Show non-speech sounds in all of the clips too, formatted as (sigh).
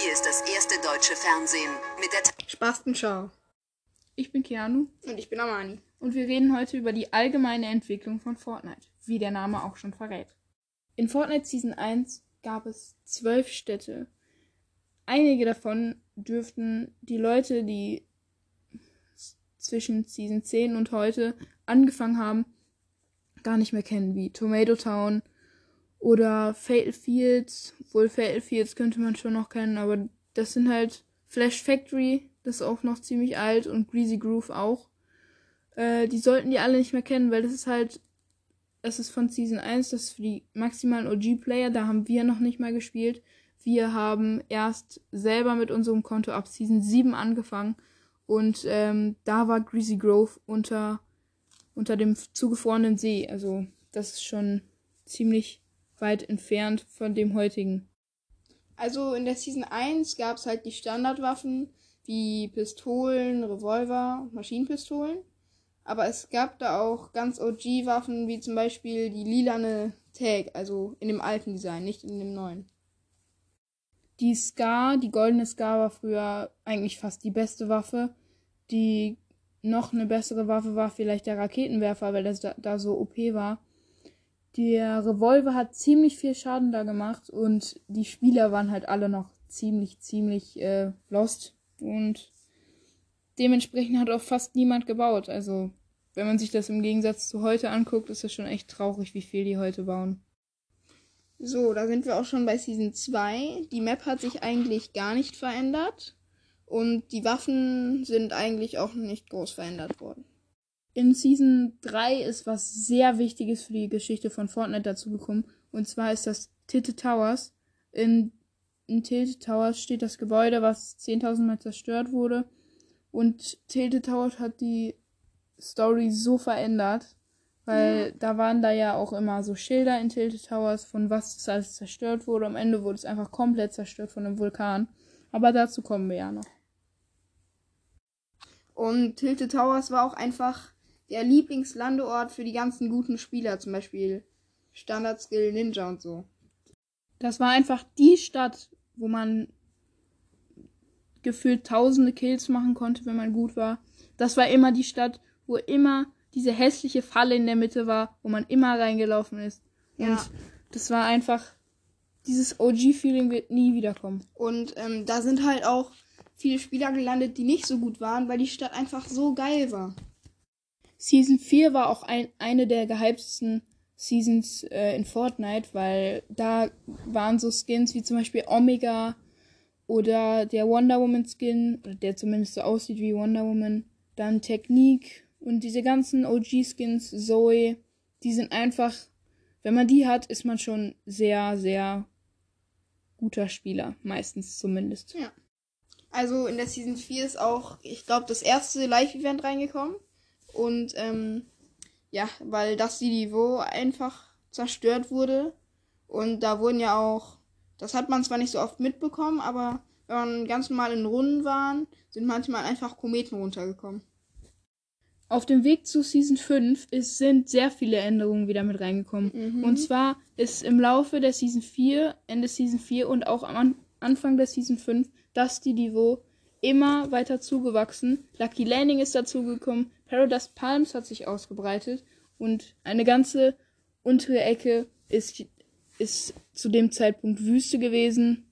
Hier ist das erste deutsche Fernsehen mit der Spastenschau. Ich bin Keanu Und ich bin Amani. und wir reden heute über die allgemeine Entwicklung von Fortnite, wie der Name auch schon verrät. In Fortnite Season 1 gab es zwölf Städte. Einige davon dürften die Leute, die zwischen Season 10 und heute angefangen haben, gar nicht mehr kennen, wie Tomato Town oder Fatal Fields. Wohl Fatal Fields könnte man schon noch kennen, aber das sind halt Flash Factory, das ist auch noch ziemlich alt und Greasy Groove auch. Äh, die sollten die alle nicht mehr kennen, weil das ist halt, das ist von Season 1, das ist für die maximalen OG-Player, da haben wir noch nicht mal gespielt. Wir haben erst selber mit unserem Konto ab Season 7 angefangen und ähm, da war Greasy Grove unter, unter dem zugefrorenen See. Also das ist schon ziemlich weit entfernt von dem heutigen. Also in der Season 1 gab es halt die Standardwaffen wie Pistolen, Revolver, Maschinenpistolen. Aber es gab da auch ganz OG-Waffen wie zum Beispiel die lilane Tag, also in dem alten Design, nicht in dem neuen. Die Scar, die goldene Scar war früher eigentlich fast die beste Waffe. Die noch eine bessere Waffe war vielleicht der Raketenwerfer, weil das da, da so OP war. Der Revolver hat ziemlich viel Schaden da gemacht und die Spieler waren halt alle noch ziemlich, ziemlich äh, lost und dementsprechend hat auch fast niemand gebaut. Also, wenn man sich das im Gegensatz zu heute anguckt, ist das schon echt traurig, wie viel die heute bauen. So, da sind wir auch schon bei Season 2. Die Map hat sich eigentlich gar nicht verändert. Und die Waffen sind eigentlich auch nicht groß verändert worden. In Season 3 ist was sehr Wichtiges für die Geschichte von Fortnite dazugekommen. Und zwar ist das Tilted Towers. In, in Tilted Towers steht das Gebäude, was 10.000 Mal zerstört wurde. Und Tilted Towers hat die Story so verändert. Weil da waren da ja auch immer so Schilder in Tilted Towers, von was das alles zerstört wurde. Am Ende wurde es einfach komplett zerstört von einem Vulkan. Aber dazu kommen wir ja noch. Und Tilted Towers war auch einfach der Lieblingslandeort für die ganzen guten Spieler, zum Beispiel Standard Skill Ninja und so. Das war einfach die Stadt, wo man gefühlt tausende Kills machen konnte, wenn man gut war. Das war immer die Stadt, wo immer diese hässliche Falle in der Mitte war, wo man immer reingelaufen ist. Und Ja. das war einfach, dieses OG-Feeling wird nie wiederkommen. Und ähm, da sind halt auch viele Spieler gelandet, die nicht so gut waren, weil die Stadt einfach so geil war. Season 4 war auch ein, eine der gehyptesten Seasons äh, in Fortnite, weil da waren so Skins wie zum Beispiel Omega oder der Wonder Woman Skin, oder der zumindest so aussieht wie Wonder Woman. Dann Technique und diese ganzen OG-Skins, Zoe, die sind einfach, wenn man die hat, ist man schon sehr, sehr guter Spieler, meistens zumindest. Ja. Also in der Season 4 ist auch, ich glaube, das erste Live-Event reingekommen. Und ähm, ja, weil das Niveau einfach zerstört wurde. Und da wurden ja auch, das hat man zwar nicht so oft mitbekommen, aber wenn man ganz normal in Runden waren, sind manchmal einfach Kometen runtergekommen. Auf dem Weg zu Season 5 ist, sind sehr viele Änderungen wieder mit reingekommen. Mhm. Und zwar ist im Laufe der Season 4, Ende Season 4 und auch am An Anfang der Season 5 das die Niveau immer weiter zugewachsen. Lucky Landing ist dazugekommen, Paradise Palms hat sich ausgebreitet und eine ganze untere Ecke ist, ist zu dem Zeitpunkt Wüste gewesen.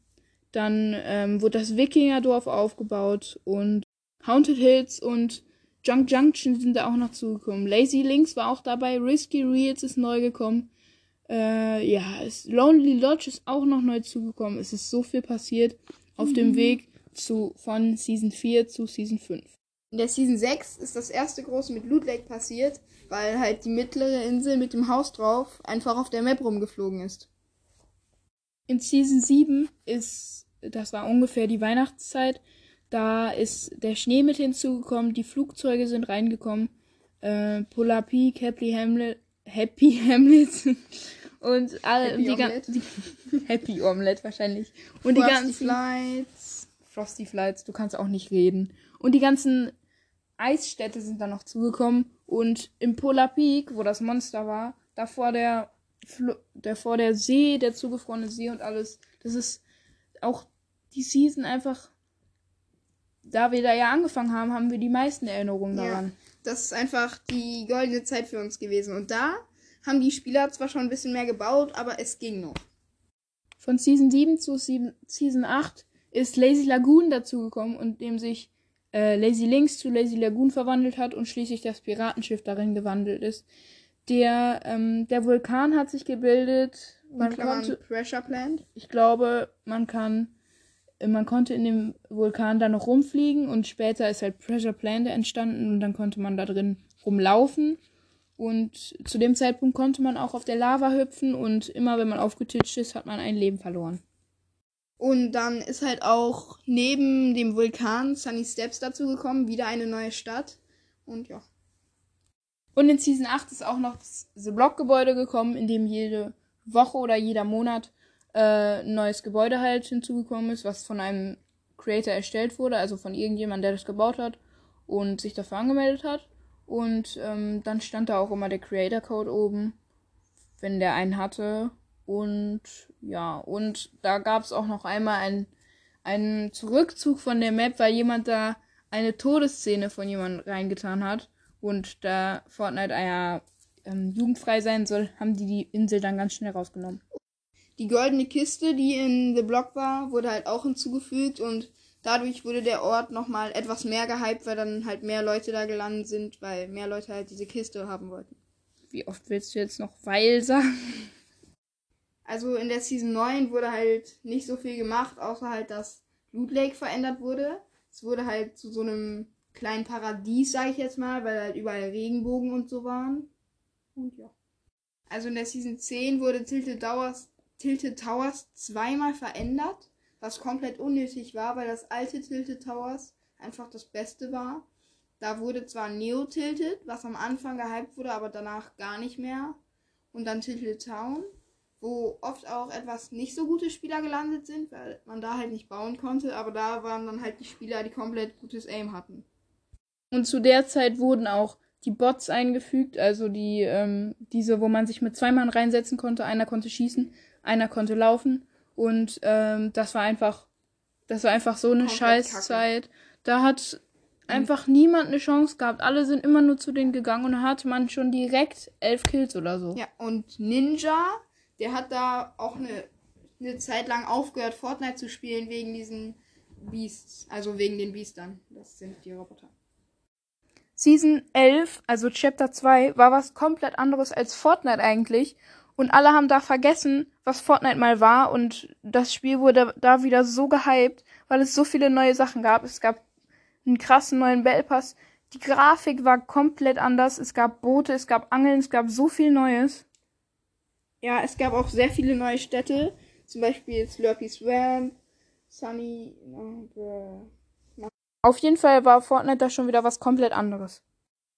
Dann ähm, wurde das Wikingerdorf aufgebaut und Haunted Hills und Junk Junction sind da auch noch zugekommen. Lazy Links war auch dabei. Risky Reels ist neu gekommen. Äh, ja, Lonely Lodge ist auch noch neu zugekommen. Es ist so viel passiert auf dem Weg zu, von Season 4 zu Season 5. In der Season 6 ist das erste große mit Loot Lake passiert, weil halt die mittlere Insel mit dem Haus drauf einfach auf der Map rumgeflogen ist. In Season 7 ist, das war ungefähr die Weihnachtszeit, da ist der Schnee mit hinzugekommen, die Flugzeuge sind reingekommen, äh, Polar Peak, Happy Hamlet, Happy (laughs) Hamlet und alle Happy die, gan- Omelette. die (laughs) Happy Omelette wahrscheinlich und die Frosty ganzen Flights. Frosty Flights, du kannst auch nicht reden und die ganzen Eisstädte sind dann noch zugekommen und im Polar Peak, wo das Monster war, davor der Flo der vor der See, der zugefrorene See und alles, das ist auch die Season einfach, da wir da ja angefangen haben, haben wir die meisten Erinnerungen daran. Ja, das ist einfach die goldene Zeit für uns gewesen. Und da haben die Spieler zwar schon ein bisschen mehr gebaut, aber es ging noch. Von Season 7 zu Season 8 ist Lazy Lagoon dazugekommen und dem sich äh, Lazy Links zu Lazy Lagoon verwandelt hat und schließlich das Piratenschiff darin gewandelt ist. Der, ähm, der Vulkan hat sich gebildet. Man konnte, Pressure Plant. Ich glaube, man kann, man konnte in dem Vulkan da noch rumfliegen und später ist halt Pressure Plant entstanden und dann konnte man da drin rumlaufen. Und zu dem Zeitpunkt konnte man auch auf der Lava hüpfen und immer wenn man aufgetitscht ist, hat man ein Leben verloren. Und dann ist halt auch neben dem Vulkan Sunny Steps dazugekommen, wieder eine neue Stadt. Und ja. Und in Season 8 ist auch noch das The Block-Gebäude gekommen, in dem jede Woche oder jeder Monat äh, ein neues Gebäude halt hinzugekommen ist, was von einem Creator erstellt wurde, also von irgendjemandem, der das gebaut hat und sich dafür angemeldet hat. Und ähm, dann stand da auch immer der Creator-Code oben, wenn der einen hatte. Und ja, und da gab es auch noch einmal einen, einen Zurückzug von der Map, weil jemand da eine Todesszene von jemandem reingetan hat. Und da Fortnite ja ähm, jugendfrei sein soll, haben die die Insel dann ganz schnell rausgenommen. Die goldene Kiste, die in The Block war, wurde halt auch hinzugefügt und dadurch wurde der Ort nochmal etwas mehr gehypt, weil dann halt mehr Leute da gelandet sind, weil mehr Leute halt diese Kiste haben wollten. Wie oft willst du jetzt noch weil sagen? Also in der Season 9 wurde halt nicht so viel gemacht, außer halt, dass Loot Lake verändert wurde. Es wurde halt zu so einem kleinen Paradies, sag ich jetzt mal, weil halt überall Regenbogen und so waren. Und ja. Also in der Season 10 wurde Tilted Towers, Tilted Towers zweimal verändert, was komplett unnötig war, weil das alte Tilted Towers einfach das Beste war. Da wurde zwar Neo Tilted, was am Anfang gehypt wurde, aber danach gar nicht mehr. Und dann Tilted Town wo oft auch etwas nicht so gute Spieler gelandet sind, weil man da halt nicht bauen konnte, aber da waren dann halt die Spieler, die komplett gutes Aim hatten. Und zu der Zeit wurden auch die Bots eingefügt, also die, ähm, diese, wo man sich mit zwei Mann reinsetzen konnte. Einer konnte schießen, einer konnte laufen. Und ähm, das war einfach, das war einfach so eine Scheißzeit. Da hat einfach mhm. niemand eine Chance gehabt. Alle sind immer nur zu denen gegangen und da hatte man schon direkt elf Kills oder so. Ja, und Ninja der hat da auch eine, eine Zeit lang aufgehört, Fortnite zu spielen wegen diesen Beasts. Also wegen den Beastern. Das sind die Roboter. Season 11, also Chapter 2, war was komplett anderes als Fortnite eigentlich. Und alle haben da vergessen, was Fortnite mal war. Und das Spiel wurde da wieder so gehypt, weil es so viele neue Sachen gab. Es gab einen krassen neuen Battle Pass. Die Grafik war komplett anders. Es gab Boote, es gab Angeln, es gab so viel Neues. Ja, es gab auch sehr viele neue Städte. Zum Beispiel Slurpy Swamp, Sunny. Auf jeden Fall war Fortnite da schon wieder was komplett anderes.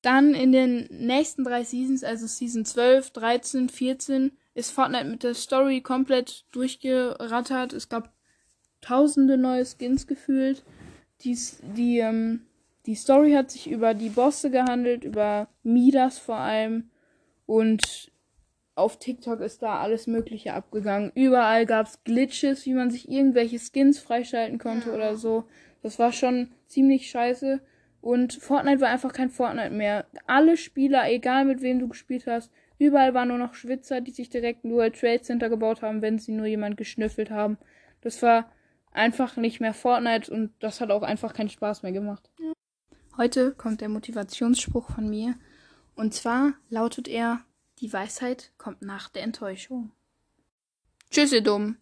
Dann in den nächsten drei Seasons, also Season 12, 13, 14, ist Fortnite mit der Story komplett durchgerattert. Es gab tausende neue Skins gefühlt. Die, die, ähm, die Story hat sich über die Bosse gehandelt, über Midas vor allem. Und auf TikTok ist da alles Mögliche abgegangen. Überall gab es Glitches, wie man sich irgendwelche Skins freischalten konnte ja. oder so. Das war schon ziemlich scheiße. Und Fortnite war einfach kein Fortnite mehr. Alle Spieler, egal mit wem du gespielt hast, überall waren nur noch Schwitzer, die sich direkt nur World Trade Center gebaut haben, wenn sie nur jemand geschnüffelt haben. Das war einfach nicht mehr Fortnite und das hat auch einfach keinen Spaß mehr gemacht. Heute kommt der Motivationsspruch von mir. Und zwar lautet er, die Weisheit kommt nach der Enttäuschung. Tschüss, ihr Dumm.